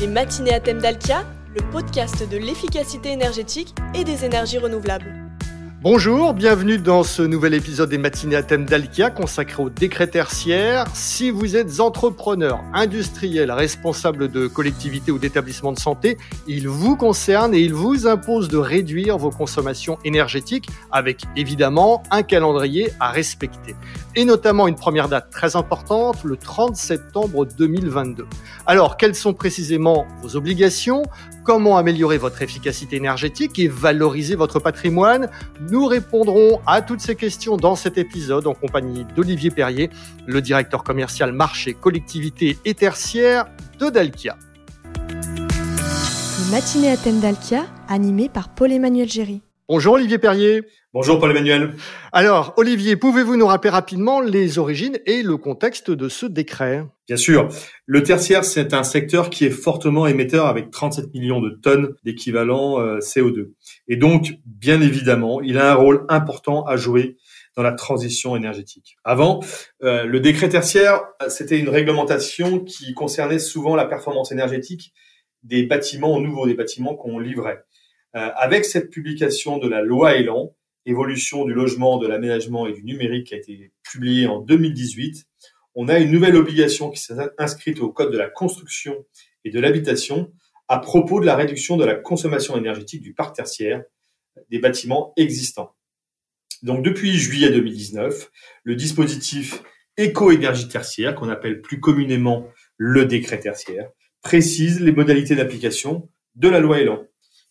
Les matinées à thème d'Alkia, le podcast de l'efficacité énergétique et des énergies renouvelables. Bonjour, bienvenue dans ce nouvel épisode des matinées à thème d'Alkia consacré au décret tertiaire. Si vous êtes entrepreneur, industriel, responsable de collectivité ou d'établissement de santé, il vous concerne et il vous impose de réduire vos consommations énergétiques avec évidemment un calendrier à respecter. Et notamment une première date très importante, le 30 septembre 2022. Alors, quelles sont précisément vos obligations? Comment améliorer votre efficacité énergétique et valoriser votre patrimoine? Nous répondrons à toutes ces questions dans cet épisode en compagnie d'Olivier Perrier, le directeur commercial marché, collectivité et tertiaire de Dalkia. Les matinées à thème d'Alkia, animées par Paul-Emmanuel Géry. Bonjour Olivier Perrier. Bonjour Paul-Emmanuel. Alors Olivier, pouvez-vous nous rappeler rapidement les origines et le contexte de ce décret? Bien sûr. Le tertiaire, c'est un secteur qui est fortement émetteur avec 37 millions de tonnes d'équivalent euh, CO2. Et donc, bien évidemment, il a un rôle important à jouer dans la transition énergétique. Avant, euh, le décret tertiaire, c'était une réglementation qui concernait souvent la performance énergétique des bâtiments nouveaux, des bâtiments qu'on livrait. Euh, avec cette publication de la loi Elan, évolution du logement, de l'aménagement et du numérique qui a été publiée en 2018, on a une nouvelle obligation qui s'est inscrite au Code de la construction et de l'habitation à propos de la réduction de la consommation énergétique du parc tertiaire des bâtiments existants. Donc depuis juillet 2019, le dispositif éco-énergie tertiaire, qu'on appelle plus communément le décret tertiaire, précise les modalités d'application de la loi Elan.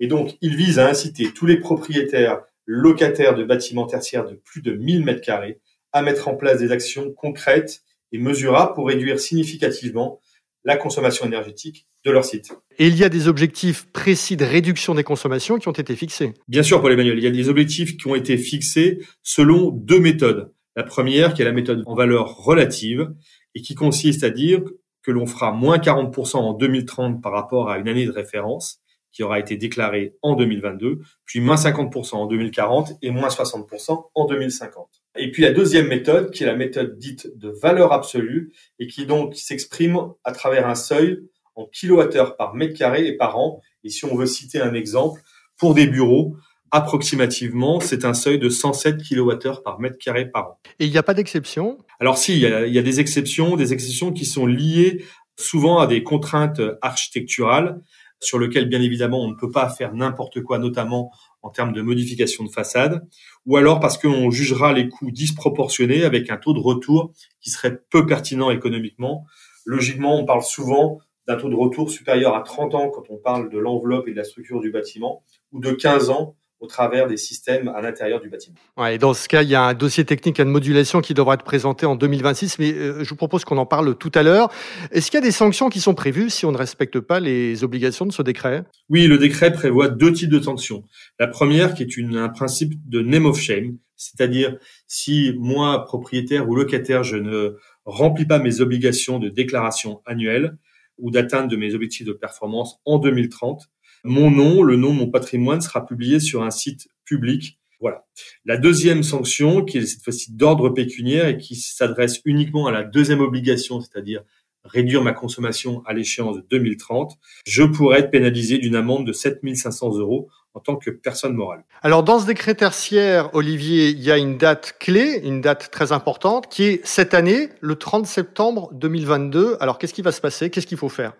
Et donc, il vise à inciter tous les propriétaires locataires de bâtiments tertiaires de plus de 1000 mètres carrés à mettre en place des actions concrètes et mesurables pour réduire significativement la consommation énergétique de leur site. Et il y a des objectifs précis de réduction des consommations qui ont été fixés. Bien sûr, Paul-Emmanuel, il y a des objectifs qui ont été fixés selon deux méthodes. La première, qui est la méthode en valeur relative, et qui consiste à dire que l'on fera moins 40% en 2030 par rapport à une année de référence, qui aura été déclaré en 2022, puis moins 50% en 2040 et moins 60% en 2050. Et puis la deuxième méthode, qui est la méthode dite de valeur absolue, et qui donc s'exprime à travers un seuil en kilowattheures par mètre carré et par an. Et si on veut citer un exemple, pour des bureaux, approximativement, c'est un seuil de 107 kWh par mètre carré par an. Et il n'y a pas d'exception? Alors si, il y, a, il y a des exceptions, des exceptions qui sont liées souvent à des contraintes architecturales sur lequel, bien évidemment, on ne peut pas faire n'importe quoi, notamment en termes de modification de façade, ou alors parce qu'on jugera les coûts disproportionnés avec un taux de retour qui serait peu pertinent économiquement. Logiquement, on parle souvent d'un taux de retour supérieur à 30 ans quand on parle de l'enveloppe et de la structure du bâtiment, ou de 15 ans au travers des systèmes à l'intérieur du bâtiment. Ouais, et dans ce cas, il y a un dossier technique à de modulation qui devra être présenté en 2026, mais euh, je vous propose qu'on en parle tout à l'heure. Est-ce qu'il y a des sanctions qui sont prévues si on ne respecte pas les obligations de ce décret? Oui, le décret prévoit deux types de sanctions. La première, qui est une, un principe de name of shame, c'est-à-dire si moi, propriétaire ou locataire, je ne remplis pas mes obligations de déclaration annuelle ou d'atteinte de mes objectifs de performance en 2030, mon nom, le nom de mon patrimoine sera publié sur un site public. Voilà. La deuxième sanction, qui est cette fois-ci d'ordre pécuniaire et qui s'adresse uniquement à la deuxième obligation, c'est-à-dire réduire ma consommation à l'échéance de 2030, je pourrais être pénalisé d'une amende de 7500 euros en tant que personne morale. Alors dans ce décret tertiaire, Olivier, il y a une date clé, une date très importante, qui est cette année, le 30 septembre 2022. Alors qu'est-ce qui va se passer? Qu'est-ce qu'il faut faire?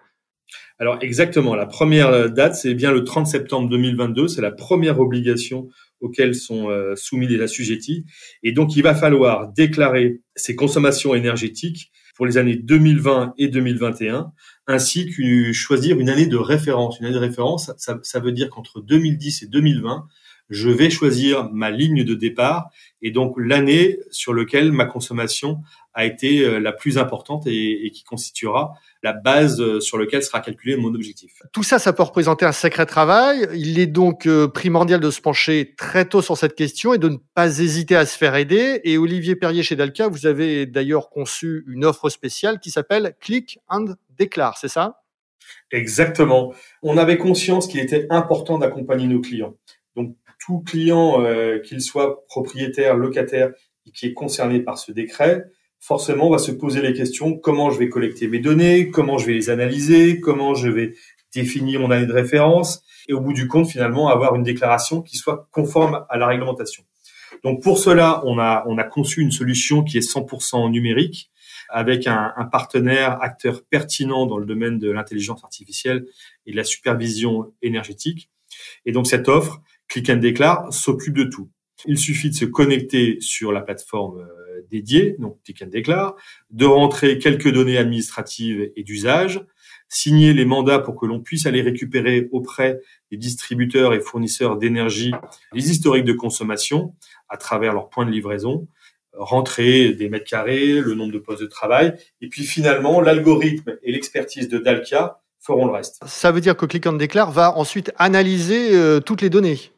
Alors exactement, la première date, c'est bien le 30 septembre 2022, c'est la première obligation auxquelles sont euh, soumis les assujettis. Et donc, il va falloir déclarer ses consommations énergétiques pour les années 2020 et 2021, ainsi que choisir une année de référence. Une année de référence, ça, ça veut dire qu'entre 2010 et 2020, je vais choisir ma ligne de départ et donc l'année sur laquelle ma consommation a été euh, la plus importante et, et qui constituera la base euh, sur laquelle sera calculé mon objectif. Tout ça, ça peut représenter un sacré travail. Il est donc euh, primordial de se pencher très tôt sur cette question et de ne pas hésiter à se faire aider. Et Olivier Perrier chez Dalca, vous avez d'ailleurs conçu une offre spéciale qui s'appelle Click and Déclare, c'est ça? Exactement. On avait conscience qu'il était important d'accompagner nos clients. Donc tout client, euh, qu'il soit propriétaire, locataire, qui est concerné par ce décret, forcément, va se poser les questions comment je vais collecter mes données, comment je vais les analyser, comment je vais définir mon année de référence, et au bout du compte, finalement, avoir une déclaration qui soit conforme à la réglementation. Donc pour cela, on a, on a conçu une solution qui est 100% numérique, avec un, un, partenaire acteur pertinent dans le domaine de l'intelligence artificielle et de la supervision énergétique. Et donc cette offre, Click and Declare, s'occupe de tout. Il suffit de se connecter sur la plateforme euh, dédiée, donc Click and de rentrer quelques données administratives et d'usage, signer les mandats pour que l'on puisse aller récupérer auprès des distributeurs et fournisseurs d'énergie les historiques de consommation à travers leurs points de livraison, rentrer des mètres carrés, le nombre de postes de travail, et puis finalement l'algorithme et l'expertise de Dalkia feront le reste. Ça veut dire que Click and Declare va ensuite analyser euh, toutes les données.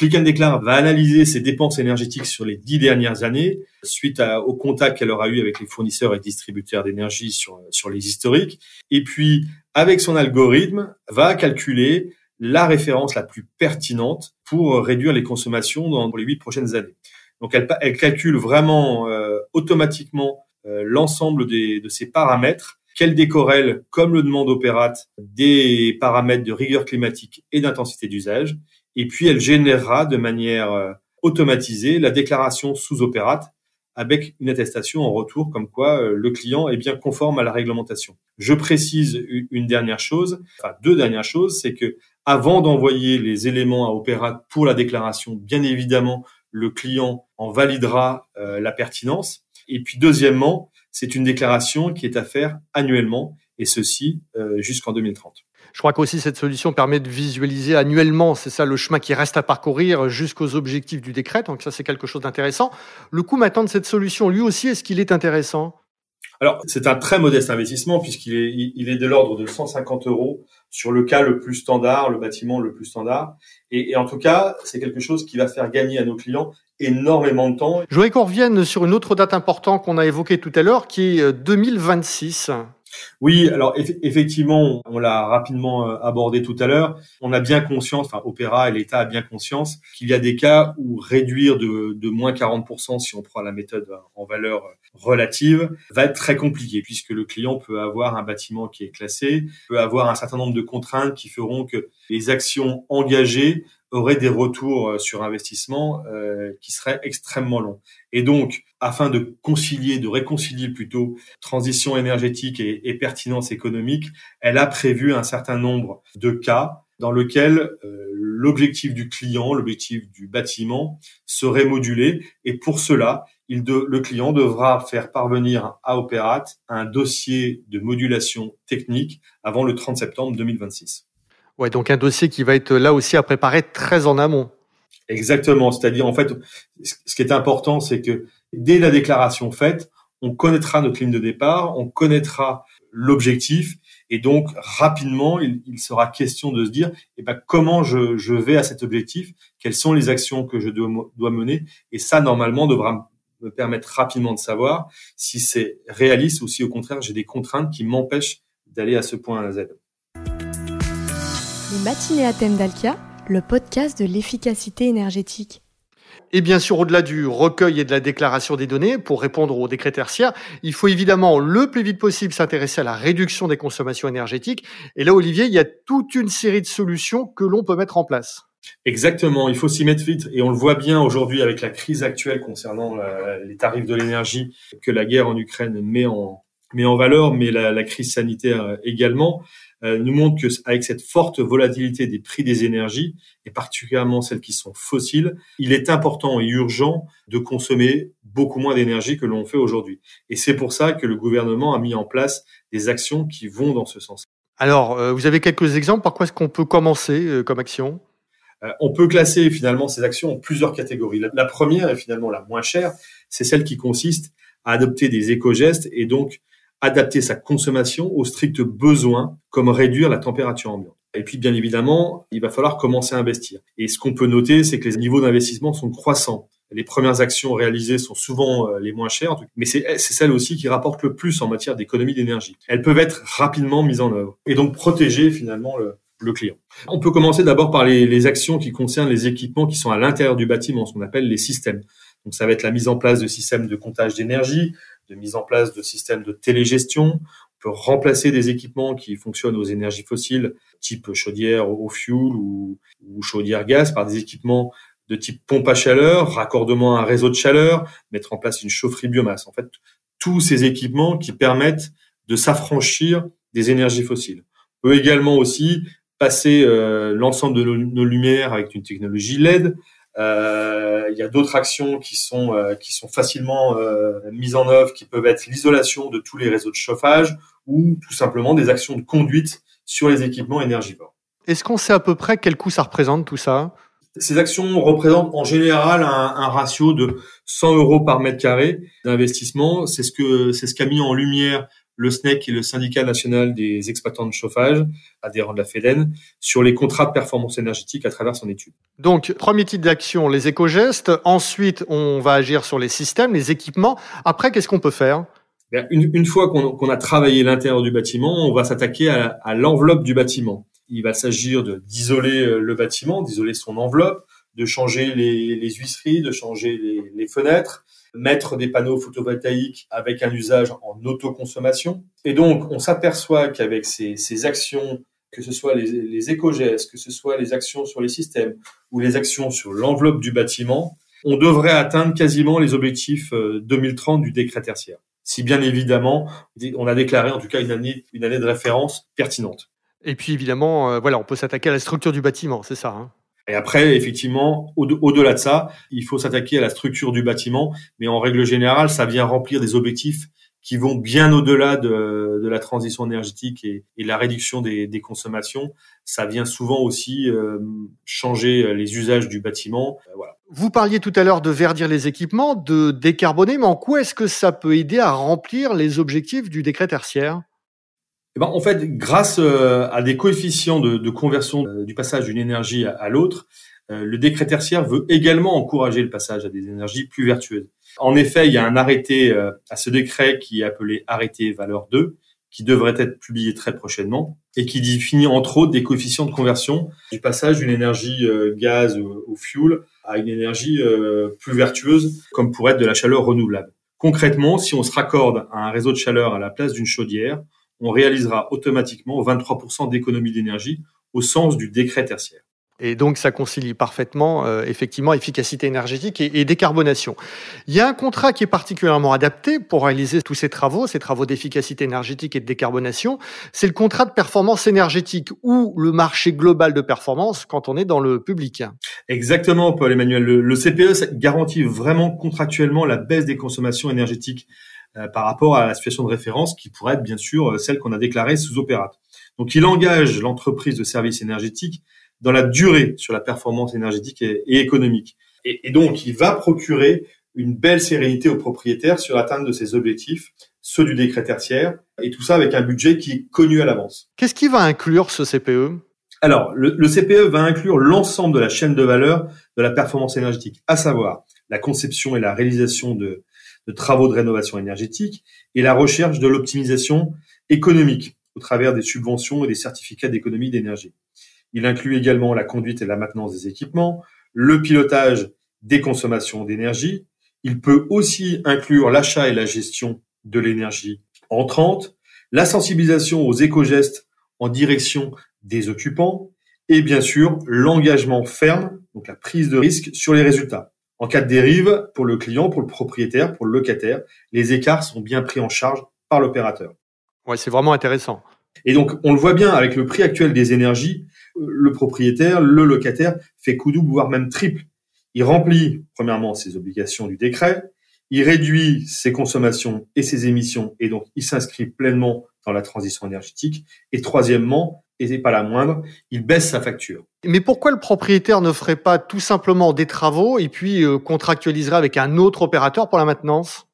Click and Declare va analyser ses dépenses énergétiques sur les dix dernières années, suite au contact qu'elle aura eu avec les fournisseurs et distributeurs d'énergie sur, sur les historiques. Et puis, avec son algorithme, va calculer la référence la plus pertinente pour réduire les consommations dans les huit prochaines années. Donc, elle, elle calcule vraiment euh, automatiquement euh, l'ensemble de ces paramètres qu'elle décorrèle, comme le demande Opérate, des paramètres de rigueur climatique et d'intensité d'usage et puis elle générera de manière euh, automatisée la déclaration sous opérate avec une attestation en retour comme quoi euh, le client est bien conforme à la réglementation. Je précise une dernière chose, enfin deux dernières choses, c'est que avant d'envoyer les éléments à Opérate pour la déclaration, bien évidemment, le client en validera euh, la pertinence. Et puis deuxièmement, c'est une déclaration qui est à faire annuellement, et ceci jusqu'en 2030. Je crois qu'aussi cette solution permet de visualiser annuellement, c'est ça le chemin qui reste à parcourir jusqu'aux objectifs du décret. Donc ça, c'est quelque chose d'intéressant. Le coût maintenant de cette solution, lui aussi, est-ce qu'il est intéressant? Alors, c'est un très modeste investissement puisqu'il est, il est de l'ordre de 150 euros sur le cas le plus standard, le bâtiment le plus standard. Et, et en tout cas, c'est quelque chose qui va faire gagner à nos clients énormément de temps. Je voudrais qu'on revienne sur une autre date importante qu'on a évoquée tout à l'heure, qui est 2026. Euh, oui, alors effectivement, on l'a rapidement euh, abordé tout à l'heure. On a bien conscience, enfin Opéra et l'État a bien conscience qu'il y a des cas où réduire de, de moins 40% si on prend la méthode en valeur relative va être très compliqué puisque le client peut avoir un bâtiment qui est classé, peut avoir un certain nombre de contraintes qui feront que les actions engagées aurait des retours euh, sur investissement euh, qui seraient extrêmement longs. Et donc, afin de concilier, de réconcilier plutôt transition énergétique et, pertinence économique, elle a prévu un certain nombre de cas dans lesquels euh, l'objectif du client, l'objectif du bâtiment serait modulé. Et pour cela, le client devra faire parvenir à Opérate un dossier de modulation technique avant le 30 septembre 2026. Ouais, donc un dossier qui va être là aussi à préparer très en amont. Exactement. C'est-à-dire, en fait, ce qui est important, c'est que dès la déclaration faite, on connaîtra notre ligne de départ, on connaîtra l'objectif, et donc rapidement, il, sera question de se dire, eh ben, comment je, vais à cet objectif, quelles sont les actions que je dois, dois mener, et ça, normalement, devra me permettre rapidement de savoir si c'est réaliste ou si, au contraire, j'ai des contraintes qui m'empêchent d'aller à ce point Z. Les matinées à thème d'Alkia, le podcast de l'efficacité énergétique. Et bien sûr, au-delà du recueil et de la déclaration des données, pour répondre au décret tertiaire, il faut évidemment le plus vite possible s'intéresser à la réduction des consommations énergétiques. Et là, Olivier, il y a toute une série de solutions que l'on peut mettre en place. Exactement, il faut s'y mettre vite et on le voit bien aujourd'hui avec la crise actuelle concernant euh, les tarifs de l'énergie que la guerre en Ukraine met en, met en valeur, mais la, la crise sanitaire également. Euh, nous montre que avec cette forte volatilité des prix des énergies et particulièrement celles qui sont fossiles, il est important et urgent de consommer beaucoup moins d'énergie que l'on fait aujourd'hui. Et c'est pour ça que le gouvernement a mis en place des actions qui vont dans ce sens. Alors, euh, vous avez quelques exemples par quoi est-ce qu'on peut commencer euh, comme action? On peut classer finalement ces actions en plusieurs catégories. La, première et finalement la moins chère, c'est celle qui consiste à adopter des éco-gestes et donc adapter sa consommation aux stricts besoins, comme réduire la température ambiante. Et puis, bien évidemment, il va falloir commencer à investir. Et ce qu'on peut noter, c'est que les niveaux d'investissement sont croissants. Les premières actions réalisées sont souvent euh, les moins chères, mais c'est celles aussi qui rapportent le plus en matière d'économie d'énergie. Elles peuvent être rapidement mises en œuvre et donc protéger finalement le, le client. On peut commencer d'abord par les, les, actions qui concernent les équipements qui sont à l'intérieur du bâtiment, ce qu'on appelle les systèmes. Donc ça va être la mise en place de systèmes de comptage d'énergie, de mise en place de systèmes de télégestion. On peut remplacer des équipements qui fonctionnent aux énergies fossiles, type chaudière au fuel ou, chaudière gaz, par des équipements de type pompe à chaleur, raccordement à un réseau de chaleur, mettre en place une chaufferie biomasse. En fait, tous ces équipements qui permettent de s'affranchir des énergies fossiles. On peut également aussi passer euh, l'ensemble de nos, lumières avec une technologie LED. Euh, il y a d'autres actions qui sont euh, qui sont facilement mises en œuvre, qui peuvent être l'isolation de tous les réseaux de chauffage ou tout simplement des actions de conduite sur les équipements énergivores. Est-ce qu'on sait à peu près quel coût ça représente tout ça? Ces actions représentent en général un, un, ratio de 100 euros par mètre carré d'investissement. C'est ce que c'est ce qu'a mis en lumière le SNEC et le syndicat national des exploitants de chauffage, adhérent de la FEDEN, sur les contrats de performance énergétique à travers son étude. Donc, premier type d'action, les éco-gestes. Ensuite, on va agir sur les systèmes, les équipements. Après, qu'est-ce qu'on peut faire? Une, une, fois qu'on a travaillé l'intérieur du bâtiment, on va s'attaquer à, à l'enveloppe du bâtiment. Il va s'agir d'isoler euh, le bâtiment, d'isoler son enveloppe, de changer les, les huisseries, de changer les, les, fenêtres, mettre des panneaux photovoltaïques avec un usage en autoconsommation. Et donc, on s'aperçoit qu'avec ces, ces, actions, que ce soit les, éco-gestes, que ce soit les actions sur les systèmes ou les actions sur l'enveloppe du bâtiment, on devrait atteindre quasiment les objectifs 2030 euh, du décret tertiaire. Si bien évidemment, on a déclaré en tout cas une année, une année de référence pertinente. Et puis évidemment, euh, voilà, on peut s'attaquer à la structure du bâtiment, c'est ça. Hein et après, effectivement, au-delà de ça, il faut s'attaquer à la structure du bâtiment, mais en règle générale, ça vient remplir des objectifs qui vont bien au-delà de, de, la transition énergétique et, et la réduction des, des, consommations. Ça vient souvent aussi euh, changer les usages du bâtiment. Euh, voilà. Vous parliez tout à l'heure de verdir les équipements, de décarboner, mais en quoi est-ce que ça peut aider à remplir les objectifs du décret tertiaire? Eh ben, en fait, grâce euh, à des coefficients de, conversion euh, du passage d'une énergie à, l'autre, euh, le décret tertiaire veut également encourager le passage à des énergies plus vertueuses. En effet, il y a un arrêté à ce décret qui est appelé arrêté valeur 2, qui devrait être publié très prochainement et qui définit entre autres des coefficients de conversion du passage d'une énergie gaz au fuel à une énergie plus vertueuse, comme pourrait être de la chaleur renouvelable. Concrètement, si on se raccorde à un réseau de chaleur à la place d'une chaudière, on réalisera automatiquement 23% d'économie d'énergie au sens du décret tertiaire. Et donc, ça concilie parfaitement, euh, effectivement, efficacité énergétique et, décarbonation. Il y a un contrat qui est particulièrement adapté pour réaliser tous ces travaux, ces travaux d'efficacité énergétique et de décarbonation. C'est le contrat de performance énergétique ou le marché global de performance quand on est dans le public. Exactement, Paul-Emmanuel. Le, le CPE garantit vraiment contractuellement la baisse des consommations énergétiques par rapport à la situation de référence qui pourrait être bien sûr euh, celle qu'on a déclarée sous opérate. Donc il engage l'entreprise de services énergétiques dans la durée sur la performance énergétique et, économique. Et, et, donc il va procurer une belle sérénité aux propriétaires sur l'atteinte de ses objectifs, ceux du décret tertiaire, et tout ça avec un budget qui est connu à l'avance. Qu'est-ce qui va inclure ce CPE alors, le, le, CPE va inclure l'ensemble de la chaîne de valeur de la performance énergétique, à savoir la conception et la réalisation de, de travaux de rénovation énergétique et la recherche de l'optimisation économique au travers des subventions et des certificats d'économie d'énergie. Il inclut également la conduite et la maintenance des équipements, le pilotage des consommations d'énergie. Il peut aussi inclure l'achat et la gestion de l'énergie entrante, la sensibilisation aux éco-gestes en direction des occupants et bien sûr l'engagement ferme, donc la prise de risque sur les résultats. En cas de dérive, pour le client, pour le propriétaire, pour le locataire, les écarts sont bien pris en charge par l'opérateur. Ouais, c'est vraiment intéressant. Et donc, on le voit bien avec le prix actuel des énergies, le propriétaire, le locataire fait coup double, voire même triple. Il remplit, premièrement, ses obligations du décret, il réduit ses consommations et ses émissions, et donc il s'inscrit pleinement dans la transition énergétique. Et troisièmement, et c'est pas la moindre, il baisse sa facture. Mais pourquoi le propriétaire ne ferait pas tout simplement des travaux et puis euh, contractualiserait avec un autre opérateur pour la maintenance?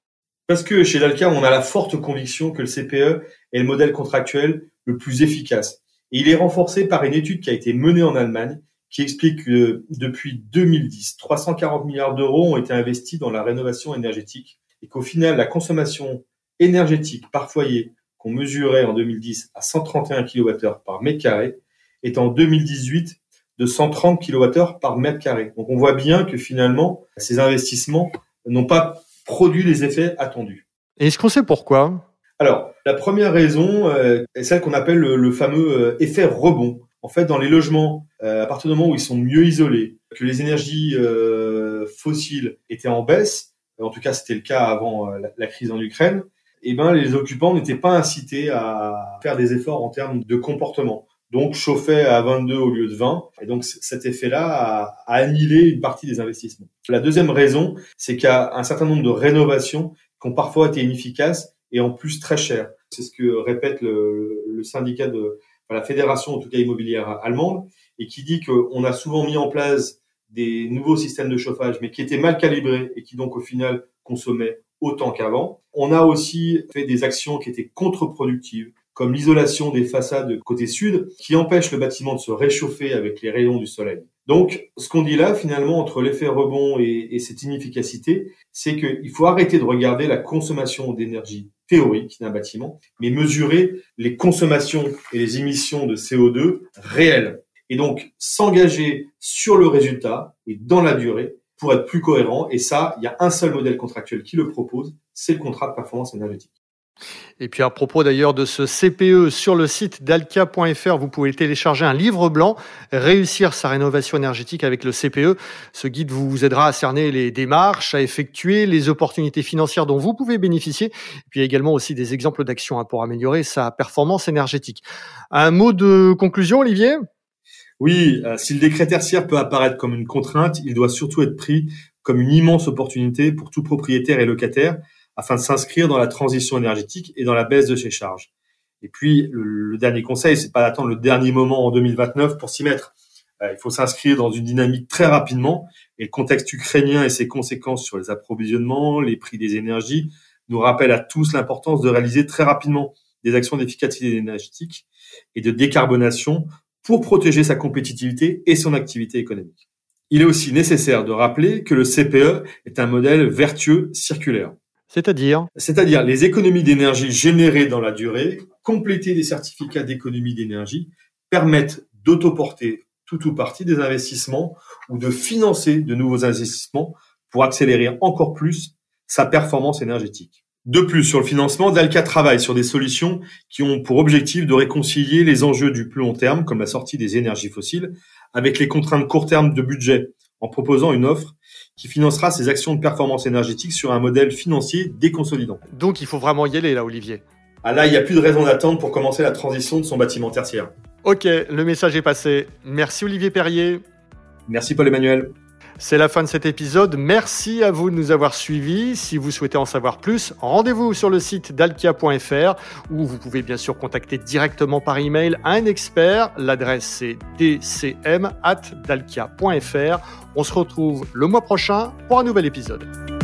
Parce que chez Dalca, on a la forte conviction que le CPE est le modèle contractuel le plus efficace. Et il est renforcé par une étude qui a été menée en Allemagne qui explique que depuis 2010, 340 milliards d'euros ont été investis dans la rénovation énergétique et qu'au final, la consommation énergétique par foyer qu'on mesurait en 2010 à 131 kWh par mètre carré est en 2018 de 130 kWh par mètre carré. Donc on voit bien que finalement, ces investissements n'ont pas produit les effets attendus. Et est-ce qu'on sait pourquoi? Alors, la première raison euh, est celle qu'on appelle le, fameux euh, effet rebond. En fait, dans les logements, euh, à partir du moment où ils sont mieux isolés, que les énergies fossiles étaient en baisse, en tout cas c'était le cas avant la, crise en Ukraine, eh ben les occupants n'étaient pas incités à faire des efforts en termes de comportement. Donc chauffaient à 22 au lieu de 20. Et donc cet effet-là a, a annihilé une partie des investissements. La deuxième raison, c'est qu'il y a un certain nombre de rénovations qui ont parfois été inefficaces et en plus très chères. C'est ce que répète le, syndicat de la fédération, en tout cas immobilière allemande, et qui dit qu'on a souvent mis en place des nouveaux systèmes de chauffage, mais qui étaient mal calibrés et qui donc au final consommaient autant qu'avant. On a aussi fait des actions qui étaient contre-productives, comme l'isolation des façades côté sud, qui empêche le bâtiment de se réchauffer avec les rayons du soleil. Donc, ce qu'on dit là, finalement, entre l'effet rebond et, et cette inefficacité, c'est qu'il faut arrêter de regarder la consommation d'énergie théorique d'un bâtiment, mais mesurer les consommations et les émissions de CO2 réelles. Et donc, s'engager sur le résultat et dans la durée pour être plus cohérent. Et ça, il y a un seul modèle contractuel qui le propose, c'est le contrat de performance énergétique. Et puis à propos d'ailleurs de ce CPE sur le site dalkia.fr, vous pouvez télécharger un livre blanc, réussir sa rénovation énergétique avec le CPE. Ce guide vous aidera à cerner les démarches, à effectuer les opportunités financières dont vous pouvez bénéficier, et puis également aussi des exemples d'actions pour améliorer sa performance énergétique. Un mot de conclusion, Olivier? Oui, euh, si le décret tertiaire peut apparaître comme une contrainte, il doit surtout être pris comme une immense opportunité pour tout propriétaire et locataire afin de s'inscrire dans la transition énergétique et dans la baisse de ses charges. Et puis, le, dernier conseil, c'est pas d'attendre le dernier moment en 2029 pour s'y mettre. Euh, il faut s'inscrire dans une dynamique très rapidement. Et le contexte ukrainien et ses conséquences sur les approvisionnements, les prix des énergies, nous rappellent à tous l'importance de réaliser très rapidement des actions d'efficacité énergétique et de décarbonation pour protéger sa compétitivité et son activité économique. Il est aussi nécessaire de rappeler que le CPE est un modèle vertueux circulaire. C'est-à-dire? C'est-à-dire les économies d'énergie générées dans la durée, complétées des certificats d'économie d'énergie, permettent d'autoporter tout ou partie des investissements ou de financer de nouveaux investissements pour accélérer encore plus sa performance énergétique. De plus, sur le financement, Dalca travaille sur des solutions qui ont pour objectif de réconcilier les enjeux du plus long terme, comme la sortie des énergies fossiles, avec les contraintes court terme de budget, en proposant une offre qui financera ses actions de performance énergétique sur un modèle financier déconsolidant. Donc il faut vraiment y aller là, Olivier. Ah là, il n'y a plus de raison d'attendre pour commencer la transition de son bâtiment tertiaire. Ok, le message est passé. Merci Olivier Perrier. Merci Paul-Emmanuel. C'est la fin de cet épisode. Merci à vous de nous avoir suivis. Si vous souhaitez en savoir plus, rendez-vous sur le site dalkia.fr où vous pouvez bien sûr contacter directement par email un expert. L'adresse c'est dcm@dalkia.fr. On se retrouve le mois prochain pour un nouvel épisode.